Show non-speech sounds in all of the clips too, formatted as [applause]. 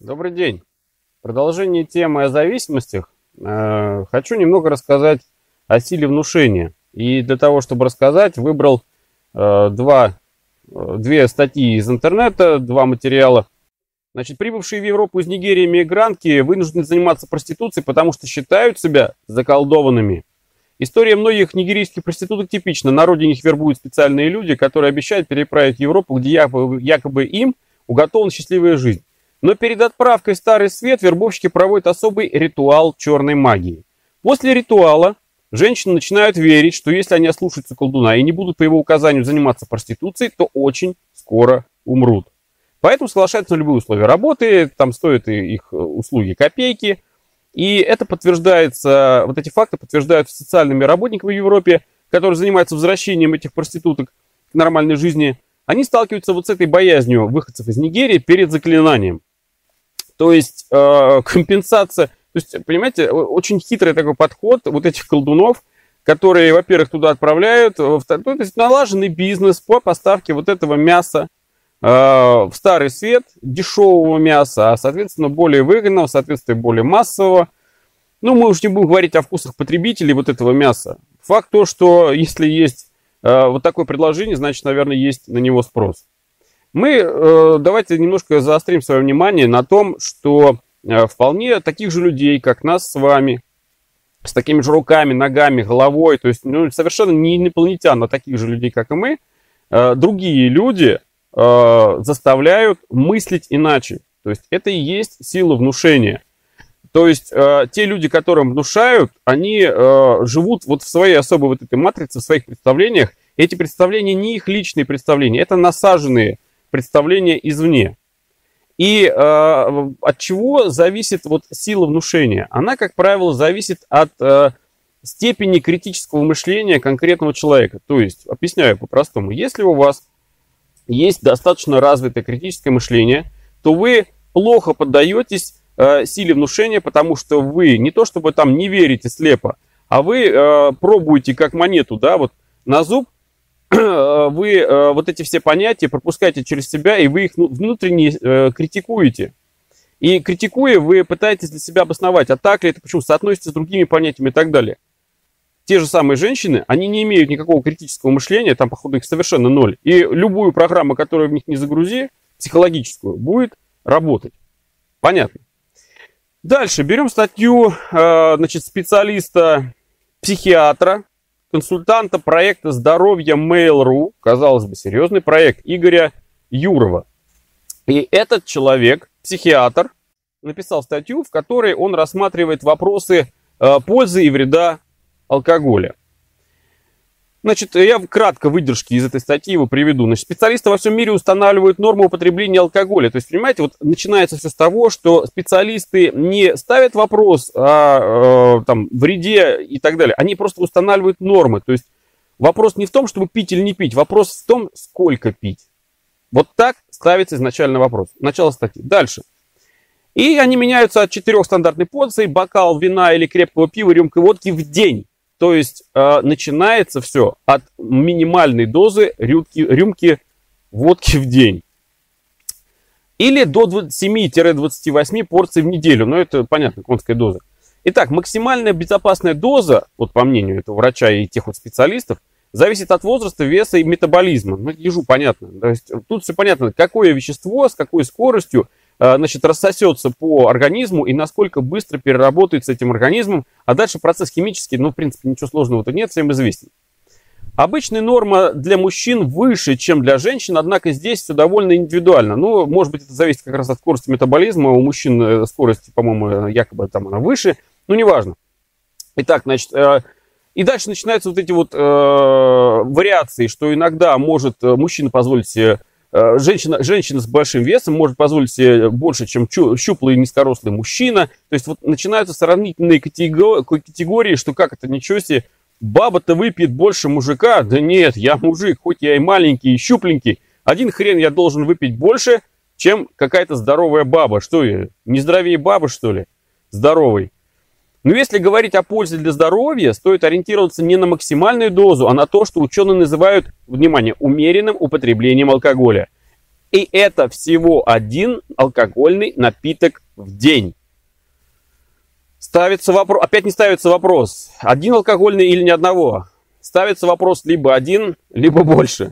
Добрый день. В продолжение темы о зависимостях э, хочу немного рассказать о силе внушения. И для того, чтобы рассказать, выбрал э, два, э, две статьи из интернета, два материала. Значит, прибывшие в Европу из Нигерии мигрантки вынуждены заниматься проституцией, потому что считают себя заколдованными. История многих нигерийских проституток типична. На родине их вербуют специальные люди, которые обещают переправить в Европу, где якобы, якобы им уготована счастливая жизнь. Но перед отправкой Старый Свет вербовщики проводят особый ритуал черной магии. После ритуала женщины начинают верить, что если они ослушаются колдуна и не будут по его указанию заниматься проституцией, то очень скоро умрут. Поэтому соглашаются на любые условия работы, там стоят их услуги копейки. И это подтверждается, вот эти факты подтверждаются социальными работниками в Европе, которые занимаются возвращением этих проституток к нормальной жизни. Они сталкиваются вот с этой боязнью выходцев из Нигерии перед заклинанием. То есть э, компенсация, то есть, понимаете, очень хитрый такой подход вот этих колдунов, которые, во-первых, туда отправляют, во-вторых, то есть налаженный бизнес по поставке вот этого мяса э, в старый свет, дешевого мяса, а, соответственно, более выгодного, соответственно, более массового. Ну, мы уж не будем говорить о вкусах потребителей вот этого мяса. Факт то, что если есть э, вот такое предложение, значит, наверное, есть на него спрос. Мы э, давайте немножко заострим свое внимание на том, что э, вполне таких же людей, как нас с вами, с такими же руками, ногами, головой, то есть ну, совершенно не инопланетян, а таких же людей, как и мы, э, другие люди заставляют мыслить иначе. То есть это и есть сила внушения. То есть э, те люди, которым внушают, они э, живут вот в своей особой вот этой матрице, в своих представлениях. Эти представления не их личные представления, это насаженные представления извне. И э, от чего зависит вот сила внушения? Она, как правило, зависит от э, степени критического мышления конкретного человека. То есть, объясняю по-простому, если у вас есть достаточно развитое критическое мышление, то вы плохо поддаетесь э, силе внушения, потому что вы не то чтобы там не верите слепо, а вы э, пробуете как монету, да, вот на зуб вы э, вот эти все понятия пропускаете через себя, и вы их ну, внутренне э, критикуете. И критикуя, вы пытаетесь для себя обосновать, а так ли это, почему соотносится с другими понятиями и так далее. Те же самые женщины, они не имеют никакого критического мышления, там, походу, их совершенно ноль. И любую программу, которую в них не загрузи, психологическую, будет работать. Понятно. Дальше берем статью э, значит, специалиста, психиатра, консультанта проекта здоровья Mail.ru, казалось бы, серьезный проект Игоря Юрова. И этот человек, психиатр, написал статью, в которой он рассматривает вопросы э, пользы и вреда алкоголя. Значит, я кратко выдержки из этой статьи его приведу. Значит, специалисты во всем мире устанавливают норму употребления алкоголя. То есть, понимаете, вот начинается все с того, что специалисты не ставят вопрос о, о там, вреде и так далее. Они просто устанавливают нормы. То есть, вопрос не в том, чтобы пить или не пить. Вопрос в том, сколько пить. Вот так ставится изначально вопрос. Начало статьи. Дальше. И они меняются от четырех стандартных порций, бокал вина или крепкого пива, рюмка водки в день. То есть э, начинается все от минимальной дозы рюмки, рюмки водки в день. Или до 7-28 порций в неделю. Но это понятно, конская доза. Итак, максимальная безопасная доза, вот по мнению этого врача и тех вот специалистов, зависит от возраста, веса и метаболизма. Ну, ежу понятно. То есть тут все понятно, какое вещество, с какой скоростью значит, рассосется по организму и насколько быстро переработает с этим организмом. А дальше процесс химический, ну, в принципе, ничего сложного-то нет, всем известен. Обычная норма для мужчин выше, чем для женщин, однако здесь все довольно индивидуально. Ну, может быть, это зависит как раз от скорости метаболизма. У мужчин э, скорость, по-моему, якобы там она выше. Ну, неважно. Итак, значит, э, и дальше начинаются вот эти вот э, вариации, что иногда может мужчина позволить себе Э, женщина, женщина с большим весом может позволить себе больше, чем щуплый низкорослый мужчина. То есть вот начинаются сравнительные категории, что как это, ничего себе, баба-то выпьет больше мужика. Да нет, я мужик, хоть я и маленький, и щупленький. Один хрен я должен выпить больше, чем какая-то здоровая баба. Что я, не здоровее бабы, что ли? Здоровый. Но если говорить о пользе для здоровья, стоит ориентироваться не на максимальную дозу, а на то, что ученые называют, внимание, умеренным употреблением алкоголя. И это всего один алкогольный напиток в день. Ставится вопрос, опять не ставится вопрос, один алкогольный или ни одного. Ставится вопрос либо один, либо больше.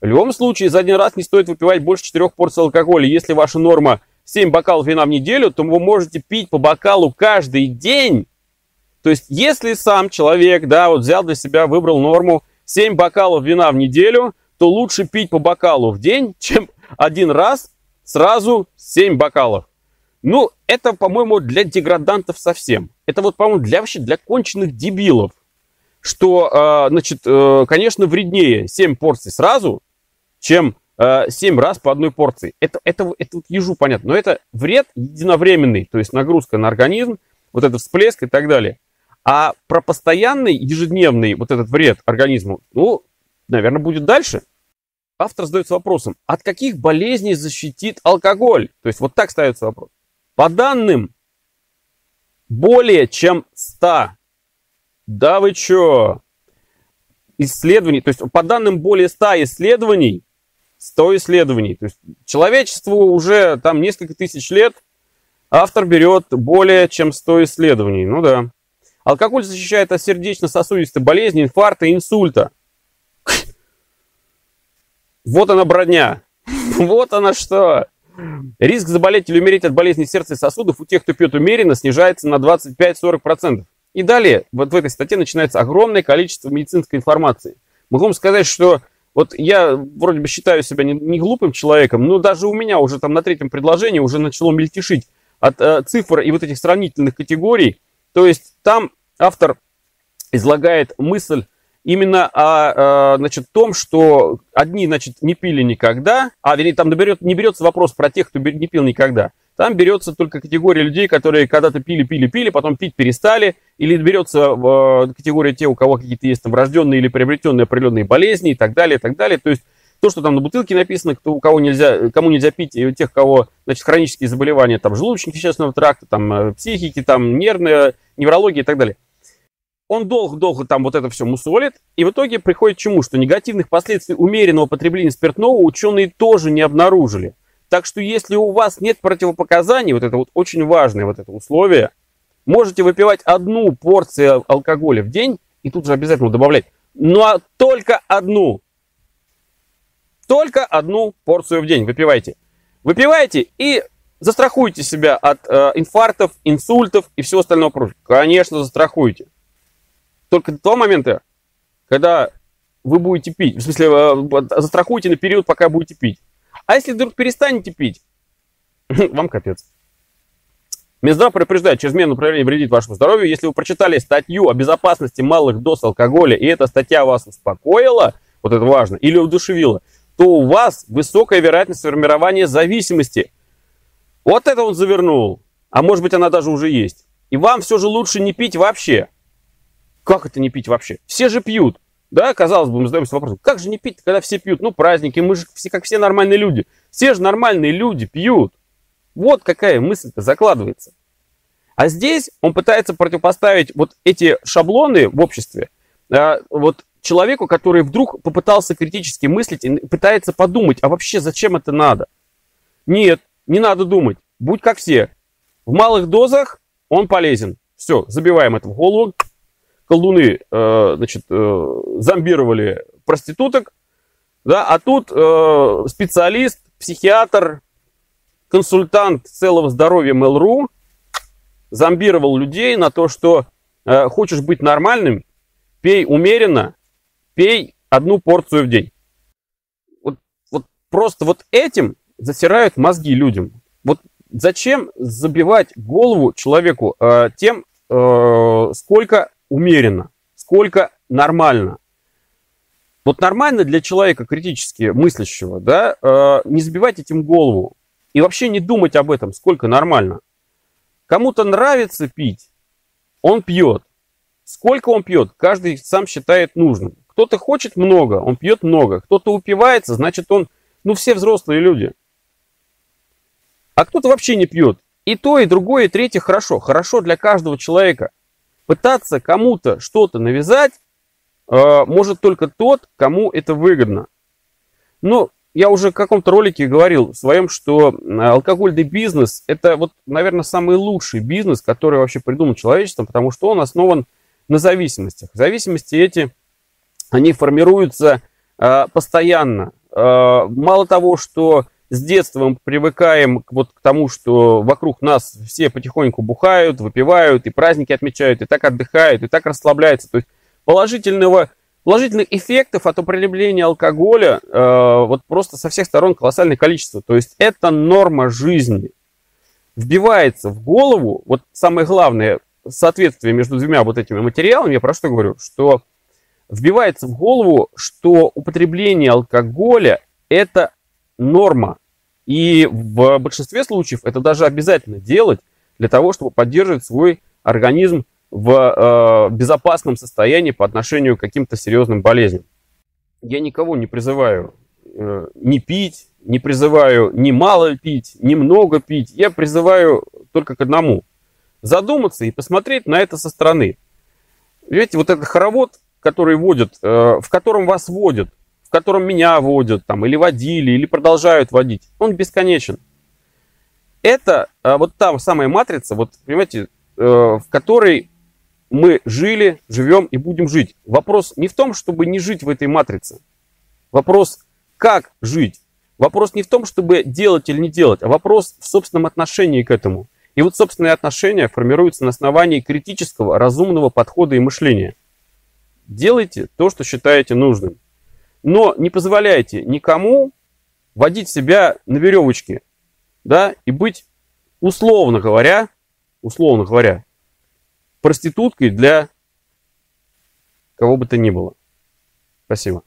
В любом случае, за один раз не стоит выпивать больше 4 порций алкоголя. Если ваша норма 7 бокалов вина в неделю, то вы можете пить по бокалу каждый день. То есть, если сам человек, да, вот взял для себя, выбрал норму 7 бокалов вина в неделю, то лучше пить по бокалу в день, [laughs] чем один раз сразу 7 бокалов. Ну, это, по-моему, для деградантов совсем. Это вот, по-моему, для вообще для конченных дебилов. Что, э, значит, э, конечно, вреднее 7 порций сразу, чем 7 раз по одной порции. Это, это, это вот ежу понятно. Но это вред единовременный, то есть нагрузка на организм, вот этот всплеск и так далее. А про постоянный ежедневный вот этот вред организму, ну, наверное, будет дальше. Автор задается вопросом, от каких болезней защитит алкоголь? То есть вот так ставится вопрос. По данным, более чем 100. Да вы чё? Исследований, то есть по данным более 100 исследований, 100 исследований. То есть человечеству уже там несколько тысяч лет автор берет более чем 100 исследований. Ну да. Алкоголь защищает от сердечно-сосудистой болезни, инфаркта, инсульта. Вот она броня. Вот она что. Риск заболеть или умереть от болезни сердца и сосудов у тех, кто пьет умеренно, снижается на 25-40%. И далее, вот в этой статье начинается огромное количество медицинской информации. Могу вам сказать, что вот я вроде бы считаю себя не, не глупым человеком, но даже у меня уже там на третьем предложении уже начало мельтешить от э, цифр и вот этих сравнительных категорий. То есть там автор излагает мысль именно о, э, значит, том, что одни, значит, не пили никогда, а, вернее, там наберет, не берется вопрос про тех, кто не пил никогда. Там берется только категория людей, которые когда-то пили, пили, пили, потом пить перестали, или берется э, категория тех, у кого какие-то есть там врожденные или приобретенные определенные болезни и так далее, и так далее. То есть то, что там на бутылке написано, кто, у кого нельзя, кому нельзя пить, и у тех, у кого, значит, хронические заболевания, там, желудочно-кишечного тракта, там, э, психики, там, нервная, неврология и так далее он долго-долго там вот это все мусолит, и в итоге приходит к чему? Что негативных последствий умеренного потребления спиртного ученые тоже не обнаружили. Так что если у вас нет противопоказаний, вот это вот очень важное вот это условие, можете выпивать одну порцию алкоголя в день, и тут же обязательно добавлять, но только одну. Только одну порцию в день выпивайте. Выпивайте и застрахуйте себя от э, инфарктов, инсультов и всего остального прочего. Конечно, застрахуйте только до того момента, когда вы будете пить. В смысле, э, застрахуйте на период, пока будете пить. А если вдруг перестанете пить, [laughs] вам капец. Минздрав предупреждает, чрезмерное управление вредит вашему здоровью. Если вы прочитали статью о безопасности малых доз алкоголя, и эта статья вас успокоила, вот это важно, или удушевила, то у вас высокая вероятность формирования зависимости. Вот это он завернул. А может быть, она даже уже есть. И вам все же лучше не пить вообще. Как это не пить вообще? Все же пьют. Да, казалось бы, мы задаемся вопросом, как же не пить, когда все пьют? Ну, праздники, мы же все, как все нормальные люди. Все же нормальные люди пьют. Вот какая мысль-то закладывается. А здесь он пытается противопоставить вот эти шаблоны в обществе а, вот человеку, который вдруг попытался критически мыслить и пытается подумать, а вообще зачем это надо? Нет, не надо думать. Будь как все. В малых дозах он полезен. Все, забиваем это в голову, колдуны, э, значит, э, зомбировали проституток, да, а тут э, специалист, психиатр, консультант целого здоровья Mail.ru зомбировал людей на то, что э, хочешь быть нормальным, пей умеренно, пей одну порцию в день. Вот, вот просто вот этим затирают мозги людям. Вот зачем забивать голову человеку э, тем, э, сколько умеренно, сколько нормально. Вот нормально для человека критически мыслящего, да, э, не забивать этим голову и вообще не думать об этом, сколько нормально. Кому-то нравится пить, он пьет. Сколько он пьет, каждый сам считает нужным. Кто-то хочет много, он пьет много. Кто-то упивается, значит он, ну все взрослые люди. А кто-то вообще не пьет. И то, и другое, и третье хорошо. Хорошо для каждого человека пытаться кому-то что-то навязать э, может только тот, кому это выгодно. Но я уже в каком-то ролике говорил в своем, что алкогольный бизнес – это, вот, наверное, самый лучший бизнес, который вообще придумал человечеством, потому что он основан на зависимостях. Зависимости эти, они формируются э, постоянно. Э, мало того, что с детства мы привыкаем вот, к тому, что вокруг нас все потихоньку бухают, выпивают, и праздники отмечают, и так отдыхают, и так расслабляются. То есть положительного Положительных эффектов от употребления алкоголя э, вот просто со всех сторон колоссальное количество. То есть это норма жизни. Вбивается в голову, вот самое главное, соответствие между двумя вот этими материалами, я про что говорю, что вбивается в голову, что употребление алкоголя это норма. И в большинстве случаев это даже обязательно делать для того, чтобы поддерживать свой организм в э, безопасном состоянии по отношению к каким-то серьезным болезням. Я никого не призываю э, не пить, не призываю ни мало пить, ни много пить. Я призываю только к одному. Задуматься и посмотреть на это со стороны. Видите, вот этот хоровод, который водят, э, в котором вас водят, в котором меня водят, там, или водили, или продолжают водить, он бесконечен. Это э, вот та самая матрица, вот, понимаете, э, в которой мы жили, живем и будем жить. Вопрос не в том, чтобы не жить в этой матрице. Вопрос, как жить. Вопрос не в том, чтобы делать или не делать, а вопрос в собственном отношении к этому. И вот собственные отношения формируются на основании критического, разумного подхода и мышления. Делайте то, что считаете нужным. Но не позволяйте никому водить себя на веревочке, да, и быть, условно говоря, условно говоря, проституткой для кого бы то ни было. Спасибо.